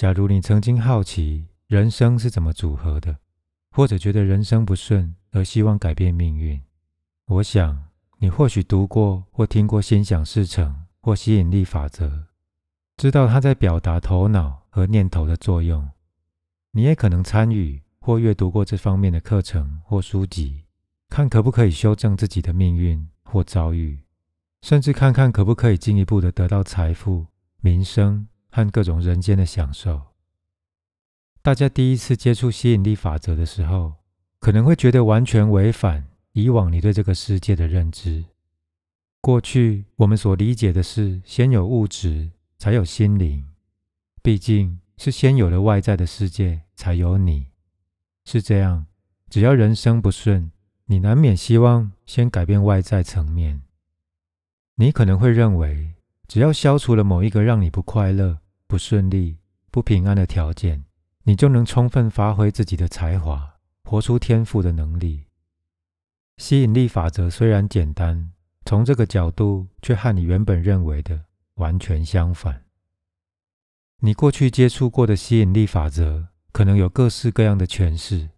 假如你曾经好奇人生是怎么组合的，或者觉得人生不顺而希望改变命运，我想你或许读过或听过心想事成或吸引力法则，知道它在表达头脑和念头的作用。你也可能参与或阅读过这方面的课程或书籍，看可不可以修正自己的命运或遭遇，甚至看看可不可以进一步的得到财富、名声。和各种人间的享受。大家第一次接触吸引力法则的时候，可能会觉得完全违反以往你对这个世界的认知。过去我们所理解的是，先有物质，才有心灵。毕竟是先有了外在的世界，才有你。是这样，只要人生不顺，你难免希望先改变外在层面。你可能会认为。只要消除了某一个让你不快乐、不顺利、不平安的条件，你就能充分发挥自己的才华，活出天赋的能力。吸引力法则虽然简单，从这个角度却和你原本认为的完全相反。你过去接触过的吸引力法则，可能有各式各样的诠释。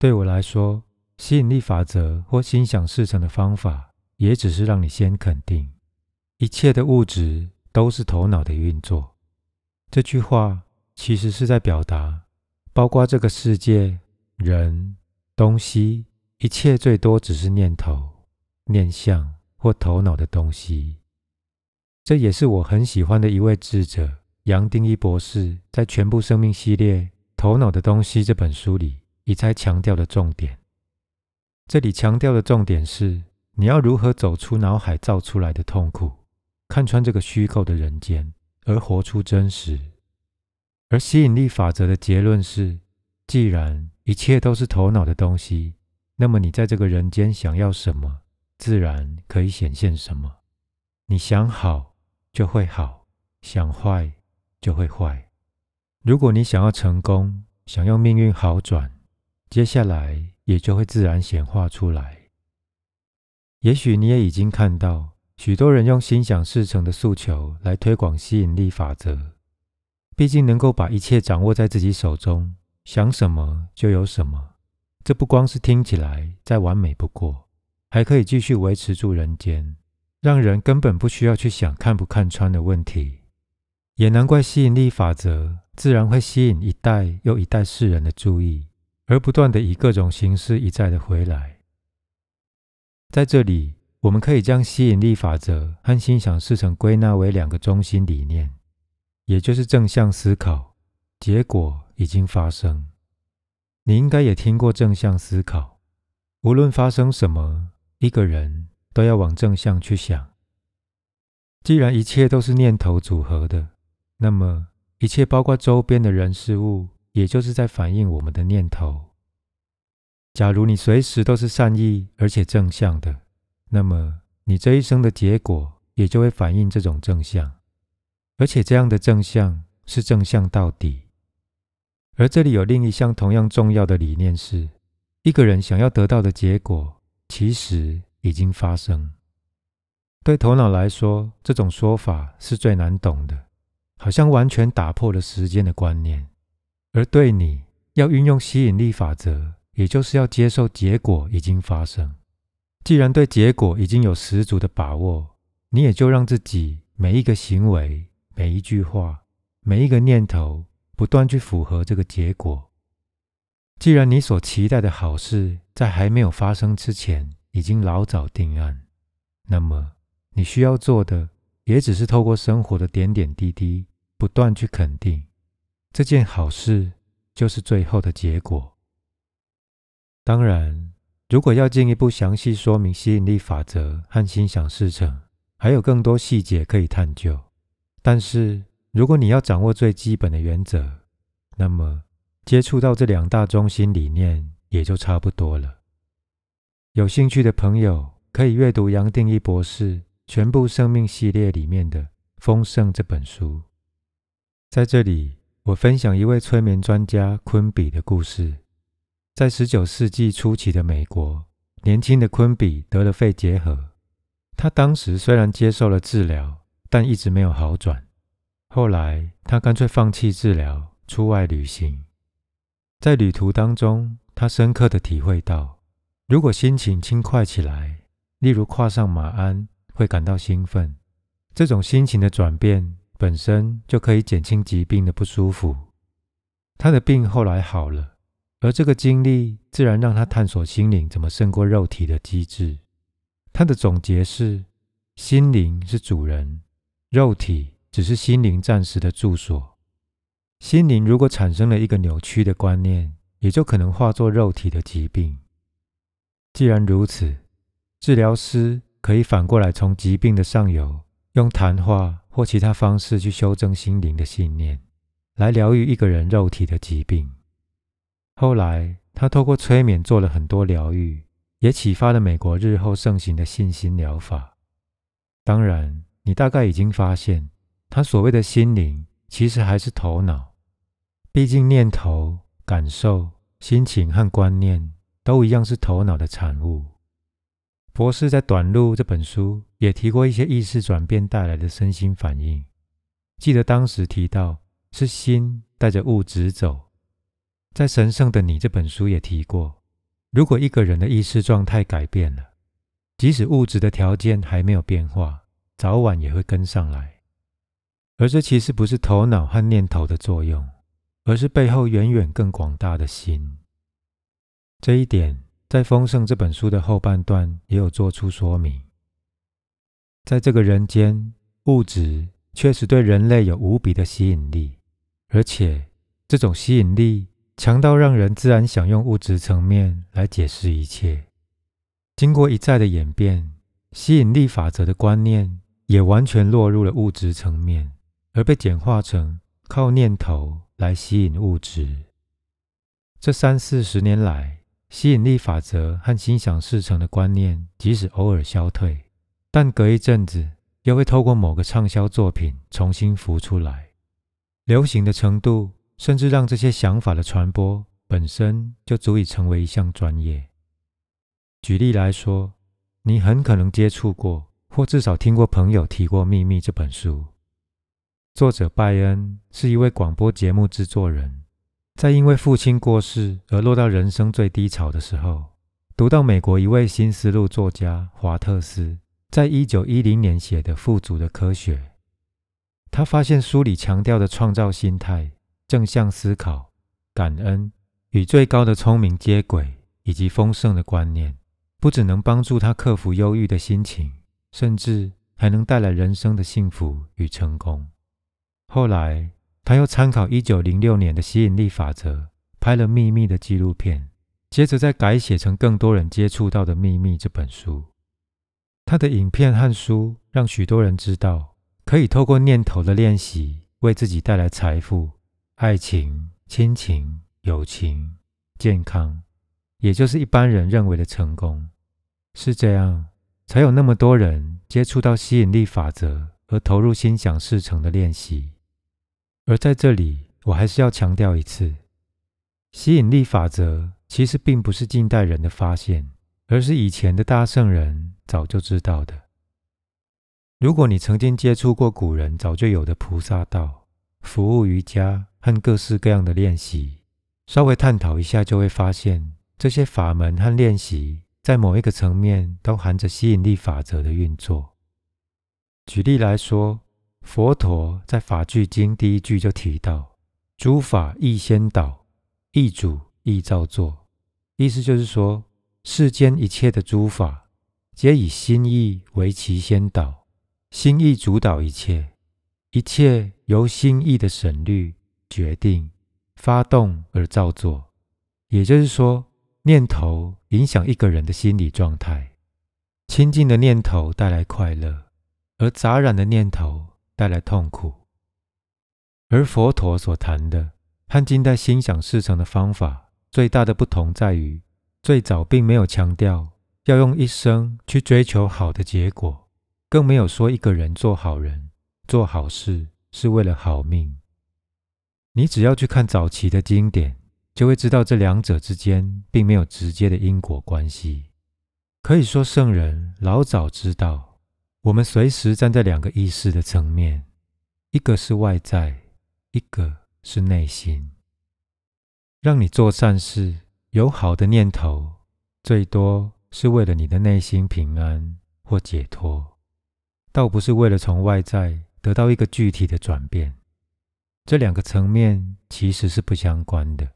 对我来说，吸引力法则或心想事成的方法，也只是让你先肯定。一切的物质都是头脑的运作。这句话其实是在表达，包括这个世界、人、东西，一切最多只是念头、念相或头脑的东西。这也是我很喜欢的一位智者杨定一博士在《全部生命系列：头脑的东西》这本书里一再强调的重点。这里强调的重点是，你要如何走出脑海造出来的痛苦。看穿这个虚构的人间，而活出真实。而吸引力法则的结论是：既然一切都是头脑的东西，那么你在这个人间想要什么，自然可以显现什么。你想好就会好，想坏就会坏。如果你想要成功，想要命运好转，接下来也就会自然显化出来。也许你也已经看到。许多人用心想事成的诉求来推广吸引力法则，毕竟能够把一切掌握在自己手中，想什么就有什么。这不光是听起来再完美不过，还可以继续维持住人间，让人根本不需要去想看不看穿的问题。也难怪吸引力法则自然会吸引一代又一代世人的注意，而不断的以各种形式一再的回来。在这里。我们可以将吸引力法则和心想事成归纳为两个中心理念，也就是正向思考，结果已经发生。你应该也听过正向思考，无论发生什么，一个人都要往正向去想。既然一切都是念头组合的，那么一切包括周边的人事物，也就是在反映我们的念头。假如你随时都是善意而且正向的。那么，你这一生的结果也就会反映这种正向，而且这样的正向是正向到底。而这里有另一项同样重要的理念是：一个人想要得到的结果，其实已经发生。对头脑来说，这种说法是最难懂的，好像完全打破了时间的观念；而对你要运用吸引力法则，也就是要接受结果已经发生。既然对结果已经有十足的把握，你也就让自己每一个行为、每一句话、每一个念头，不断去符合这个结果。既然你所期待的好事在还没有发生之前已经老早定案，那么你需要做的，也只是透过生活的点点滴滴，不断去肯定这件好事就是最后的结果。当然。如果要进一步详细说明吸引力法则和心想事成，还有更多细节可以探究。但是，如果你要掌握最基本的原则，那么接触到这两大中心理念也就差不多了。有兴趣的朋友可以阅读杨定一博士《全部生命系列》里面的《丰盛》这本书。在这里，我分享一位催眠专家昆比的故事。在十九世纪初期的美国，年轻的昆比得了肺结核。他当时虽然接受了治疗，但一直没有好转。后来，他干脆放弃治疗，出外旅行。在旅途当中，他深刻的体会到，如果心情轻快起来，例如跨上马鞍会感到兴奋，这种心情的转变本身就可以减轻疾病的不舒服。他的病后来好了，而这个经历自然让他探索心灵怎么胜过肉体的机制。他的总结是：心灵是主人，肉体只是心灵暂时的住所。心灵如果产生了一个扭曲的观念，也就可能化作肉体的疾病。既然如此，治疗师可以反过来从疾病的上游，用谈话或其他方式去修正心灵的信念，来疗愈一个人肉体的疾病。后来，他透过催眠做了很多疗愈。也启发了美国日后盛行的信心疗法。当然，你大概已经发现，他所谓的心灵其实还是头脑。毕竟，念头、感受、心情和观念都一样是头脑的产物。博士在《短路》这本书也提过一些意识转变带来的身心反应。记得当时提到是心带着物质走。在《神圣的你》这本书也提过。如果一个人的意识状态改变了，即使物质的条件还没有变化，早晚也会跟上来。而这其实不是头脑和念头的作用，而是背后远远更广大的心。这一点在《丰盛》这本书的后半段也有做出说明。在这个人间，物质确实对人类有无比的吸引力，而且这种吸引力。强到让人自然想用物质层面来解释一切。经过一再的演变，吸引力法则的观念也完全落入了物质层面，而被简化成靠念头来吸引物质。这三四十年来，吸引力法则和心想事成的观念，即使偶尔消退，但隔一阵子又会透过某个畅销作品重新浮出来，流行的程度。甚至让这些想法的传播本身就足以成为一项专业。举例来说，你很可能接触过，或至少听过朋友提过《秘密》这本书。作者拜恩是一位广播节目制作人，在因为父亲过世而落到人生最低潮的时候，读到美国一位新思路作家华特斯在一九一零年写的《富足的科学》，他发现书里强调的创造心态。正向思考、感恩与最高的聪明接轨，以及丰盛的观念，不只能帮助他克服忧郁的心情，甚至还能带来人生的幸福与成功。后来，他又参考一九零六年的吸引力法则，拍了《秘密》的纪录片，接着再改写成更多人接触到的《秘密》这本书。他的影片和书让许多人知道，可以透过念头的练习，为自己带来财富。爱情、亲情、友情、健康，也就是一般人认为的成功，是这样，才有那么多人接触到吸引力法则而投入心想事成的练习。而在这里，我还是要强调一次，吸引力法则其实并不是近代人的发现，而是以前的大圣人早就知道的。如果你曾经接触过古人早就有的菩萨道、服务瑜伽。和各式各样的练习，稍微探讨一下，就会发现这些法门和练习在某一个层面都含着吸引力法则的运作。举例来说，佛陀在《法句经》第一句就提到：“诸法亦先导，亦主亦造作。”意思就是说，世间一切的诸法，皆以心意为其先导，心意主导一切，一切由心意的省略。决定发动而造作，也就是说，念头影响一个人的心理状态。清净的念头带来快乐，而杂染的念头带来痛苦。而佛陀所谈的和近代心想事成的方法最大的不同在于，最早并没有强调要用一生去追求好的结果，更没有说一个人做好人、做好事是为了好命。你只要去看早期的经典，就会知道这两者之间并没有直接的因果关系。可以说，圣人老早知道，我们随时站在两个意识的层面，一个是外在，一个是内心。让你做善事，有好的念头，最多是为了你的内心平安或解脱，倒不是为了从外在得到一个具体的转变。这两个层面其实是不相关的。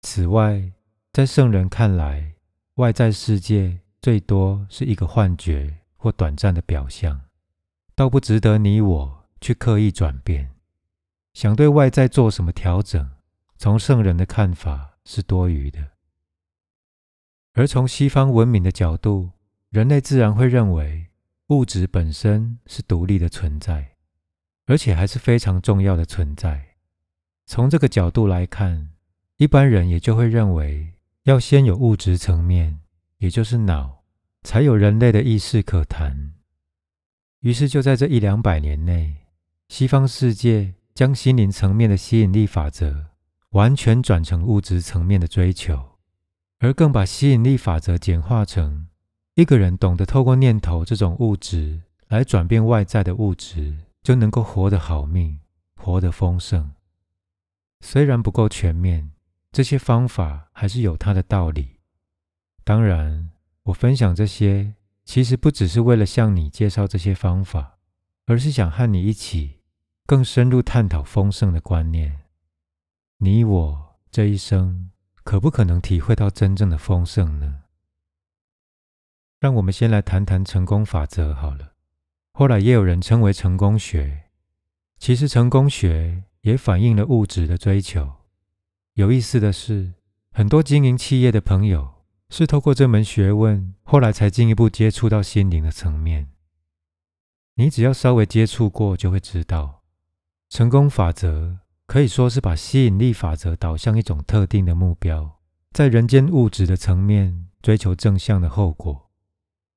此外，在圣人看来，外在世界最多是一个幻觉或短暂的表象，倒不值得你我去刻意转变。想对外在做什么调整，从圣人的看法是多余的。而从西方文明的角度，人类自然会认为物质本身是独立的存在，而且还是非常重要的存在。从这个角度来看，一般人也就会认为，要先有物质层面，也就是脑，才有人类的意识可谈。于是就在这一两百年内，西方世界。将心灵层面的吸引力法则完全转成物质层面的追求，而更把吸引力法则简化成一个人懂得透过念头这种物质来转变外在的物质，就能够活得好命，活得丰盛。虽然不够全面，这些方法还是有它的道理。当然，我分享这些其实不只是为了向你介绍这些方法，而是想和你一起。更深入探讨丰盛的观念，你我这一生可不可能体会到真正的丰盛呢？让我们先来谈谈成功法则好了。后来也有人称为成功学，其实成功学也反映了物质的追求。有意思的是，很多经营企业的朋友是透过这门学问，后来才进一步接触到心灵的层面。你只要稍微接触过，就会知道。成功法则可以说是把吸引力法则导向一种特定的目标，在人间物质的层面追求正向的后果。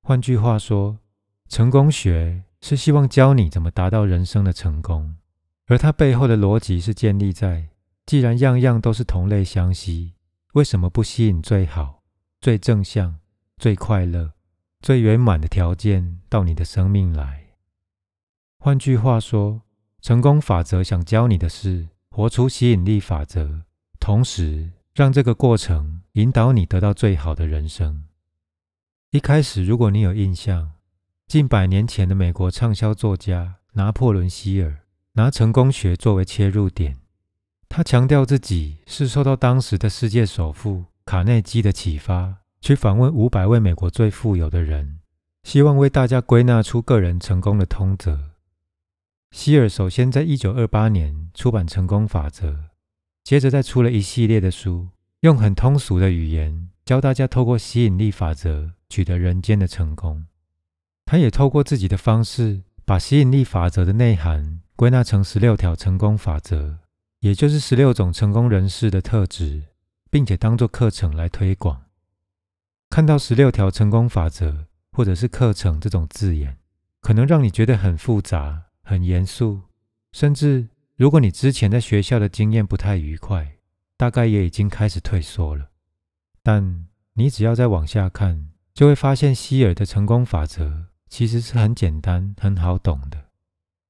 换句话说，成功学是希望教你怎么达到人生的成功，而它背后的逻辑是建立在：既然样样都是同类相吸，为什么不吸引最好、最正向、最快乐、最圆满的条件到你的生命来？换句话说。成功法则想教你的是活出吸引力法则，同时让这个过程引导你得到最好的人生。一开始，如果你有印象，近百年前的美国畅销作家拿破仑·希尔拿成功学作为切入点，他强调自己是受到当时的世界首富卡内基的启发，去访问五百位美国最富有的人，希望为大家归纳出个人成功的通则。希尔首先在一九二八年出版《成功法则》，接着再出了一系列的书，用很通俗的语言教大家透过吸引力法则取得人间的成功。他也透过自己的方式，把吸引力法则的内涵归纳成十六条成功法则，也就是十六种成功人士的特质，并且当做课程来推广。看到十六条成功法则或者是课程这种字眼，可能让你觉得很复杂。很严肃，甚至如果你之前在学校的经验不太愉快，大概也已经开始退缩了。但你只要再往下看，就会发现希尔的成功法则其实是很简单、很好懂的。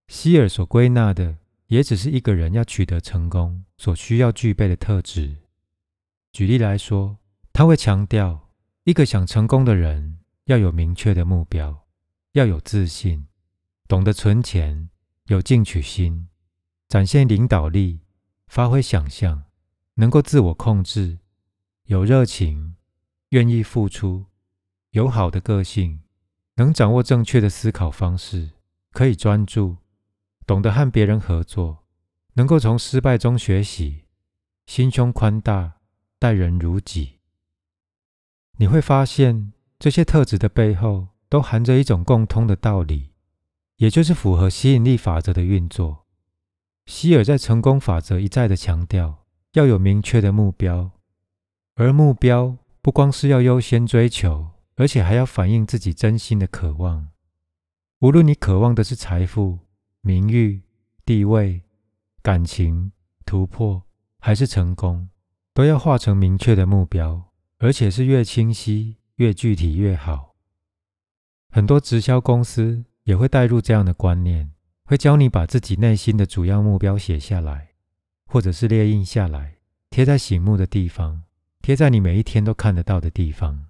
希尔所归纳的，也只是一个人要取得成功所需要具备的特质。举例来说，他会强调，一个想成功的人要有明确的目标，要有自信。懂得存钱，有进取心，展现领导力，发挥想象，能够自我控制，有热情，愿意付出，有好的个性，能掌握正确的思考方式，可以专注，懂得和别人合作，能够从失败中学习，心胸宽大，待人如己。你会发现，这些特质的背后，都含着一种共通的道理。也就是符合吸引力法则的运作。希尔在成功法则一再的强调，要有明确的目标，而目标不光是要优先追求，而且还要反映自己真心的渴望。无论你渴望的是财富、名誉、地位、感情、突破，还是成功，都要化成明确的目标，而且是越清晰、越具体越好。很多直销公司。也会带入这样的观念，会教你把自己内心的主要目标写下来，或者是列印下来，贴在醒目的地方，贴在你每一天都看得到的地方。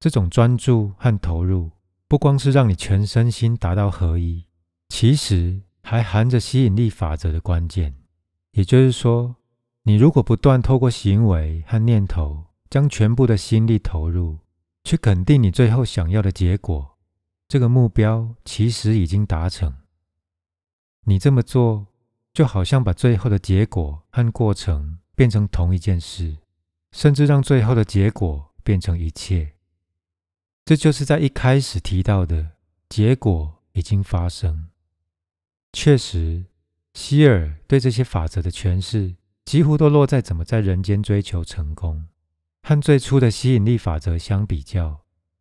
这种专注和投入，不光是让你全身心达到合一，其实还含着吸引力法则的关键。也就是说，你如果不断透过行为和念头，将全部的心力投入，去肯定你最后想要的结果，这个目标其实已经达成。你这么做。就好像把最后的结果和过程变成同一件事，甚至让最后的结果变成一切。这就是在一开始提到的结果已经发生。确实，希尔对这些法则的诠释几乎都落在怎么在人间追求成功。和最初的吸引力法则相比较，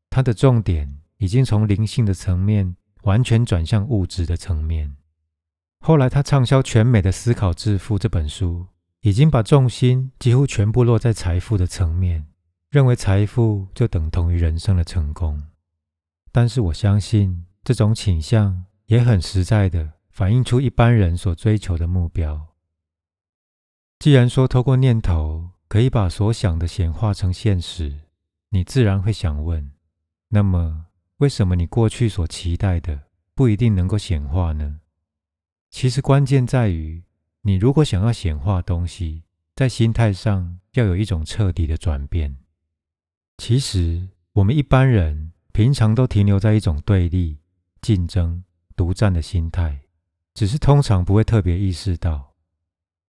它的重点已经从灵性的层面完全转向物质的层面。后来，他畅销全美的《思考致富》这本书，已经把重心几乎全部落在财富的层面，认为财富就等同于人生的成功。但是，我相信这种倾向也很实在的反映出一般人所追求的目标。既然说透过念头可以把所想的显化成现实，你自然会想问：那么，为什么你过去所期待的不一定能够显化呢？其实关键在于，你如果想要显化东西，在心态上要有一种彻底的转变。其实我们一般人平常都停留在一种对立、竞争、独占的心态，只是通常不会特别意识到。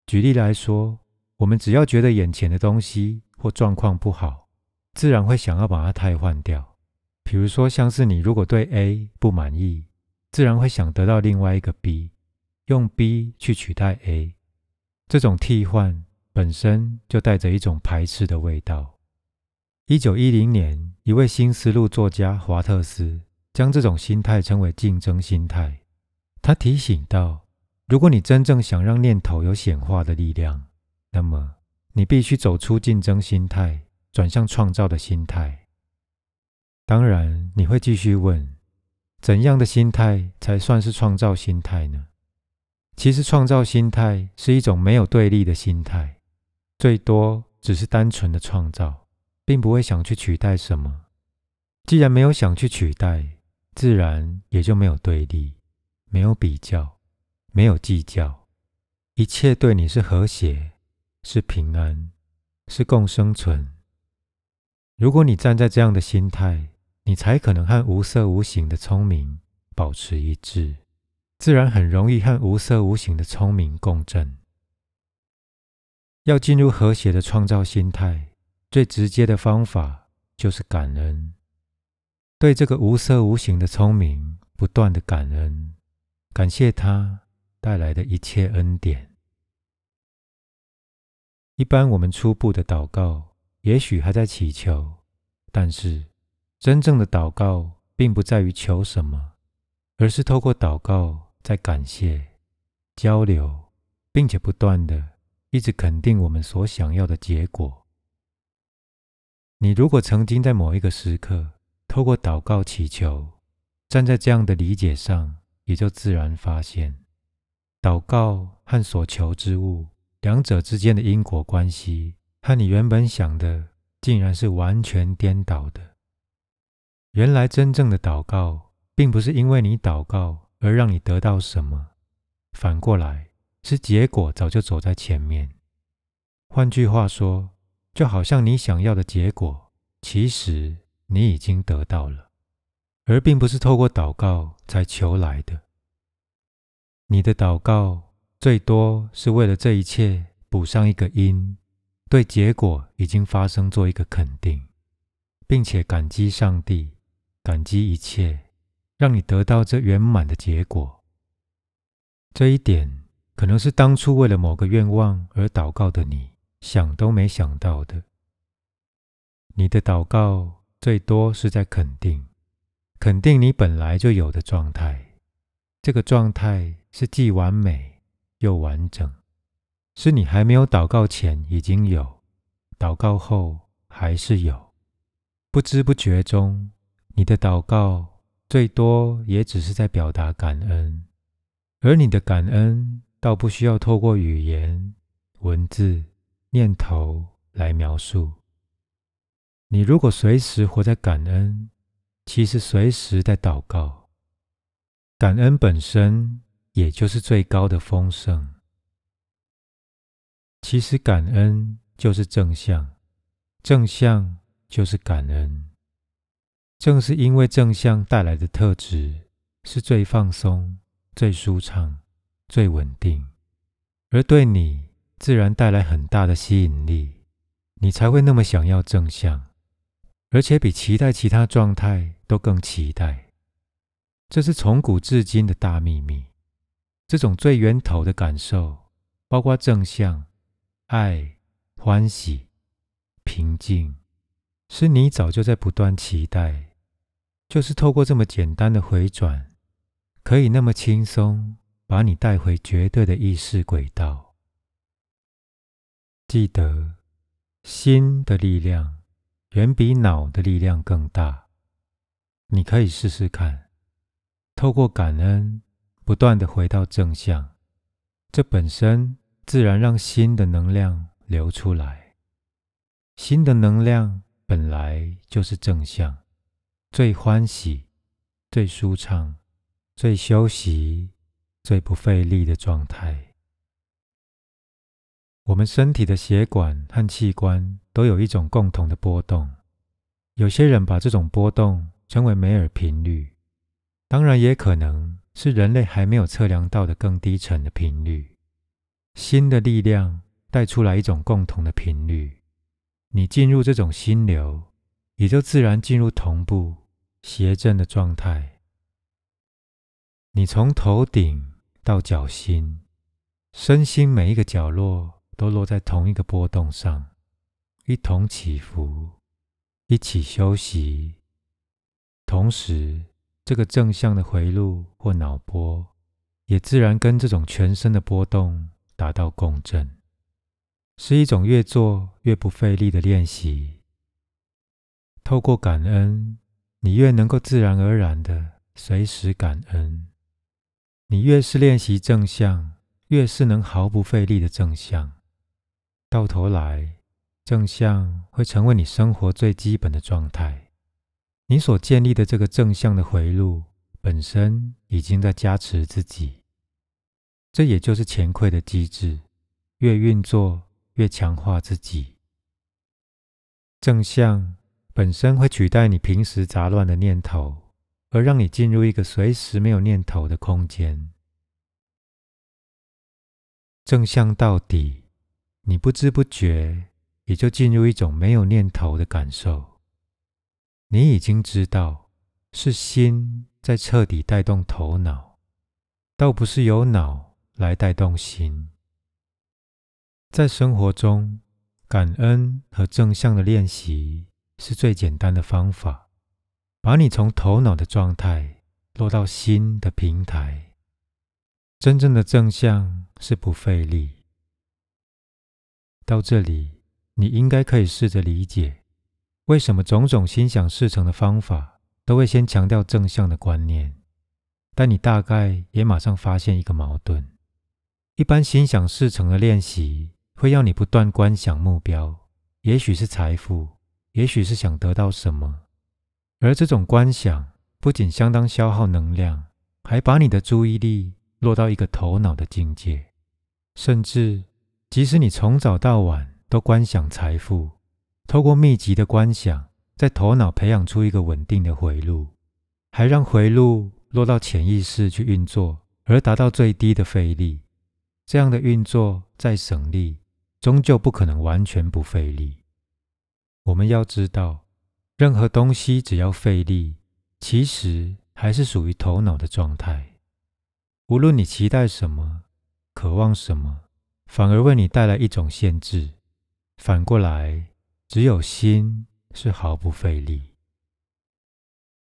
举例来说，我们只要觉得眼前的东西或状况不好，自然会想要把它替换掉。比如说，像是你如果对 A 不满意，自然会想得到另外一个 B。用 B 去取代 A，这种替换本身就带着一种排斥的味道。一九一零年，一位新思路作家华特斯将这种心态称为竞争心态。他提醒道，如果你真正想让念头有显化的力量，那么你必须走出竞争心态，转向创造的心态。当然，你会继续问，怎样的心态才算是创造心态呢？其实，创造心态是一种没有对立的心态，最多只是单纯的创造，并不会想去取代什么。既然没有想去取代，自然也就没有对立，没有比较，没有计较，一切对你是和谐，是平安，是共生存。如果你站在这样的心态，你才可能和无色无形的聪明保持一致。自然很容易和无色无形的聪明共振。要进入和谐的创造心态，最直接的方法就是感恩，对这个无色无形的聪明不断的感恩，感谢他带来的一切恩典。一般我们初步的祷告，也许还在祈求，但是真正的祷告并不在于求什么，而是透过祷告。在感谢、交流，并且不断的一直肯定我们所想要的结果。你如果曾经在某一个时刻透过祷告祈求，站在这样的理解上，也就自然发现，祷告和所求之物两者之间的因果关系，和你原本想的竟然是完全颠倒的。原来真正的祷告，并不是因为你祷告。而让你得到什么？反过来是结果早就走在前面。换句话说，就好像你想要的结果，其实你已经得到了，而并不是透过祷告才求来的。你的祷告最多是为了这一切补上一个因，对结果已经发生做一个肯定，并且感激上帝，感激一切。让你得到这圆满的结果，这一点可能是当初为了某个愿望而祷告的你想都没想到的。你的祷告最多是在肯定，肯定你本来就有的状态。这个状态是既完美又完整，是你还没有祷告前已经有，祷告后还是有。不知不觉中，你的祷告。最多也只是在表达感恩，而你的感恩倒不需要透过语言文字、念头来描述。你如果随时活在感恩，其实随时在祷告。感恩本身也就是最高的丰盛。其实感恩就是正向，正向就是感恩。正是因为正向带来的特质是最放松、最舒畅、最稳定，而对你自然带来很大的吸引力，你才会那么想要正向，而且比期待其他状态都更期待。这是从古至今的大秘密。这种最源头的感受，包括正向。爱、欢喜、平静，是你早就在不断期待，就是透过这么简单的回转，可以那么轻松把你带回绝对的意识轨道。记得，心的力量远比脑的力量更大。你可以试试看，透过感恩，不断的回到正向，这本身。自然让心的能量流出来。心的能量本来就是正向，最欢喜、最舒畅、最休息、最不费力的状态。我们身体的血管和器官都有一种共同的波动，有些人把这种波动称为梅尔频率，当然也可能是人类还没有测量到的更低沉的频率。心的力量带出来一种共同的频率，你进入这种心流，也就自然进入同步谐振的状态。你从头顶到脚心，身心每一个角落都落在同一个波动上，一同起伏，一起休息。同时，这个正向的回路或脑波，也自然跟这种全身的波动。达到共振，是一种越做越不费力的练习。透过感恩，你越能够自然而然的随时感恩。你越是练习正向，越是能毫不费力的正向。到头来，正向会成为你生活最基本的状态。你所建立的这个正向的回路，本身已经在加持自己。这也就是前馈的机制，越运作越强化自己。正向本身会取代你平时杂乱的念头，而让你进入一个随时没有念头的空间。正向到底，你不知不觉也就进入一种没有念头的感受。你已经知道，是心在彻底带动头脑，倒不是由脑。来带动心，在生活中，感恩和正向的练习是最简单的方法，把你从头脑的状态落到心的平台。真正的正向是不费力。到这里，你应该可以试着理解，为什么种种心想事成的方法都会先强调正向的观念，但你大概也马上发现一个矛盾。一般心想事成的练习，会要你不断观想目标，也许是财富，也许是想得到什么。而这种观想不仅相当消耗能量，还把你的注意力落到一个头脑的境界。甚至，即使你从早到晚都观想财富，透过密集的观想，在头脑培养出一个稳定的回路，还让回路落到潜意识去运作，而达到最低的费力。这样的运作再省力，终究不可能完全不费力。我们要知道，任何东西只要费力，其实还是属于头脑的状态。无论你期待什么、渴望什么，反而为你带来一种限制。反过来，只有心是毫不费力。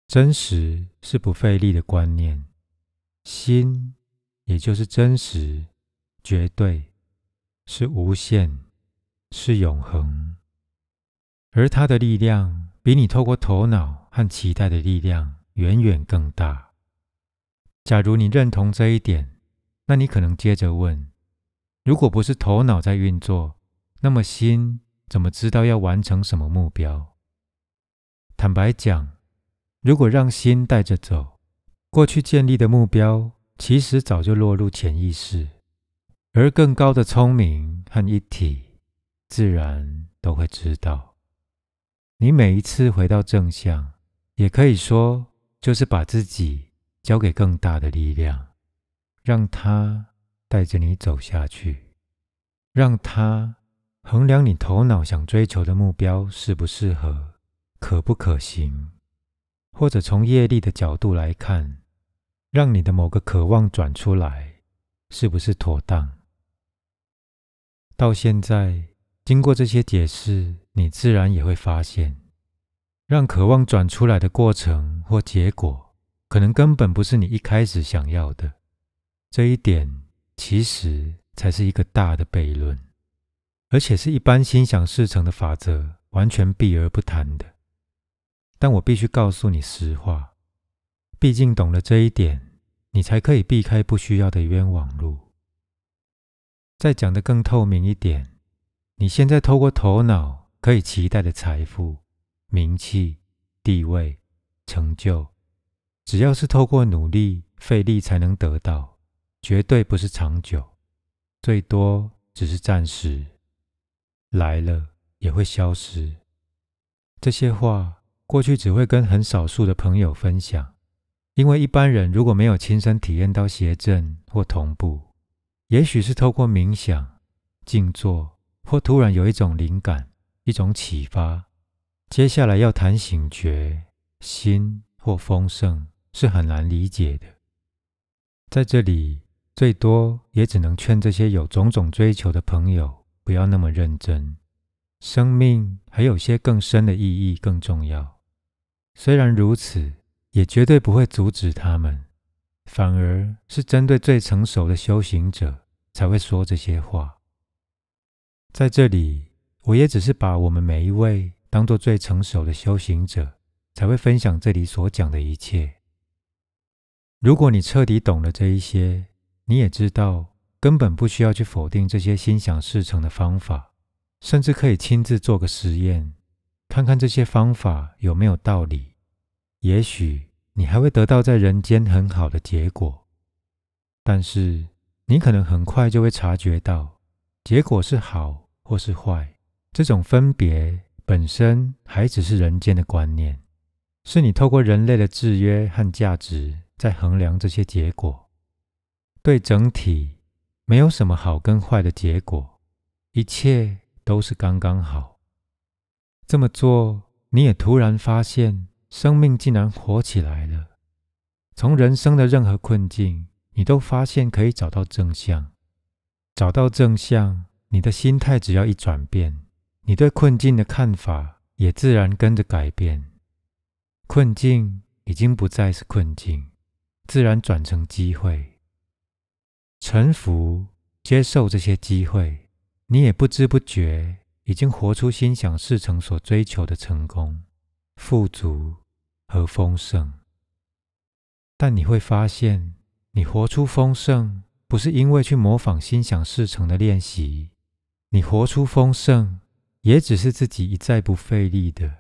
真实是不费力的观念，心也就是真实。绝对是无限，是永恒，而它的力量比你透过头脑和期待的力量远远更大。假如你认同这一点，那你可能接着问：如果不是头脑在运作，那么心怎么知道要完成什么目标？坦白讲，如果让心带着走，过去建立的目标其实早就落入潜意识，而更高的聪明和一体，自然都会知道。你每一次回到正向，也可以说就是把自己交给更大的力量，让他。带着你走下去，让他衡量你头脑想追求的目标适不适合、可不可行，或者从业力的角度来看，让你的某个渴望转出来是不是妥当？到现在，经过这些解释，你自然也会发现，让渴望转出来的过程或结果，可能根本不是你一开始想要的。这一点。其实才是一个大的悖论，而且是一般心想事成的法则完全避而不谈的。但我必须告诉你实话，毕竟懂了这一点，你才可以避开不需要的冤枉路。再讲得更透明一点，你现在透过头脑可以期待的财富、名气、地位、成就，只要是透过努力费力才能得到。绝对不是长久，最多只是暂时，来了也会消失。这些话过去只会跟很少数的朋友分享，因为一般人如果没有亲身体验到邪正或同步，也许是透过冥想、静坐，或突然有一种灵感、一种启发，接下来要谈醒觉、心或丰盛，是很难理解的。在这里。最多也只能劝这些有种种追求的朋友不要那么认真。生命还有些更深的意义更重要。虽然如此，也绝对不会阻止他们，反而是针对最成熟的修行者才会说这些话。在这里，我也只是把我们每一位当做最成熟的修行者，才会分享这里所讲的一切。如果你彻底懂了这一些，你也知道，根本不需要去否定这些心想事成的方法，甚至可以亲自做个实验，看看这些方法有没有道理。也许你还会得到在人间很好的结果，但是你可能很快就会察觉到，结果是好或是坏，这种分别本身还只是人间的观念，是你透过人类的制约和价值在衡量这些结果。对整体没有什么好跟坏的结果，一切都是刚刚好。这么做，你也突然发现生命竟然活起来了。从人生的任何困境，你都发现可以找到正向。找到正向，你的心态只要一转变，你对困境的看法也自然跟着改变。困境已经不再是困境，自然转成机会。臣服，接受这些机会，你也不知不觉已经活出心想事成所追求的成功、富足和丰盛。但你会发现，你活出丰盛，不是因为去模仿心想事成的练习，你活出丰盛，也只是自己一再不费力的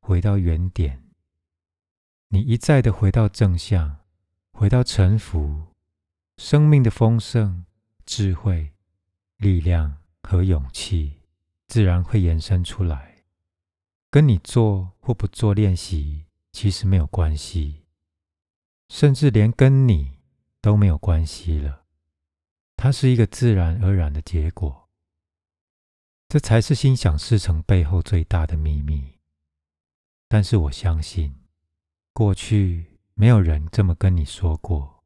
回到原点。你一再的回到正向，回到臣服。生命的丰盛、智慧、力量和勇气，自然会延伸出来。跟你做或不做练习，其实没有关系，甚至连跟你都没有关系了。它是一个自然而然的结果。这才是心想事成背后最大的秘密。但是我相信，过去没有人这么跟你说过。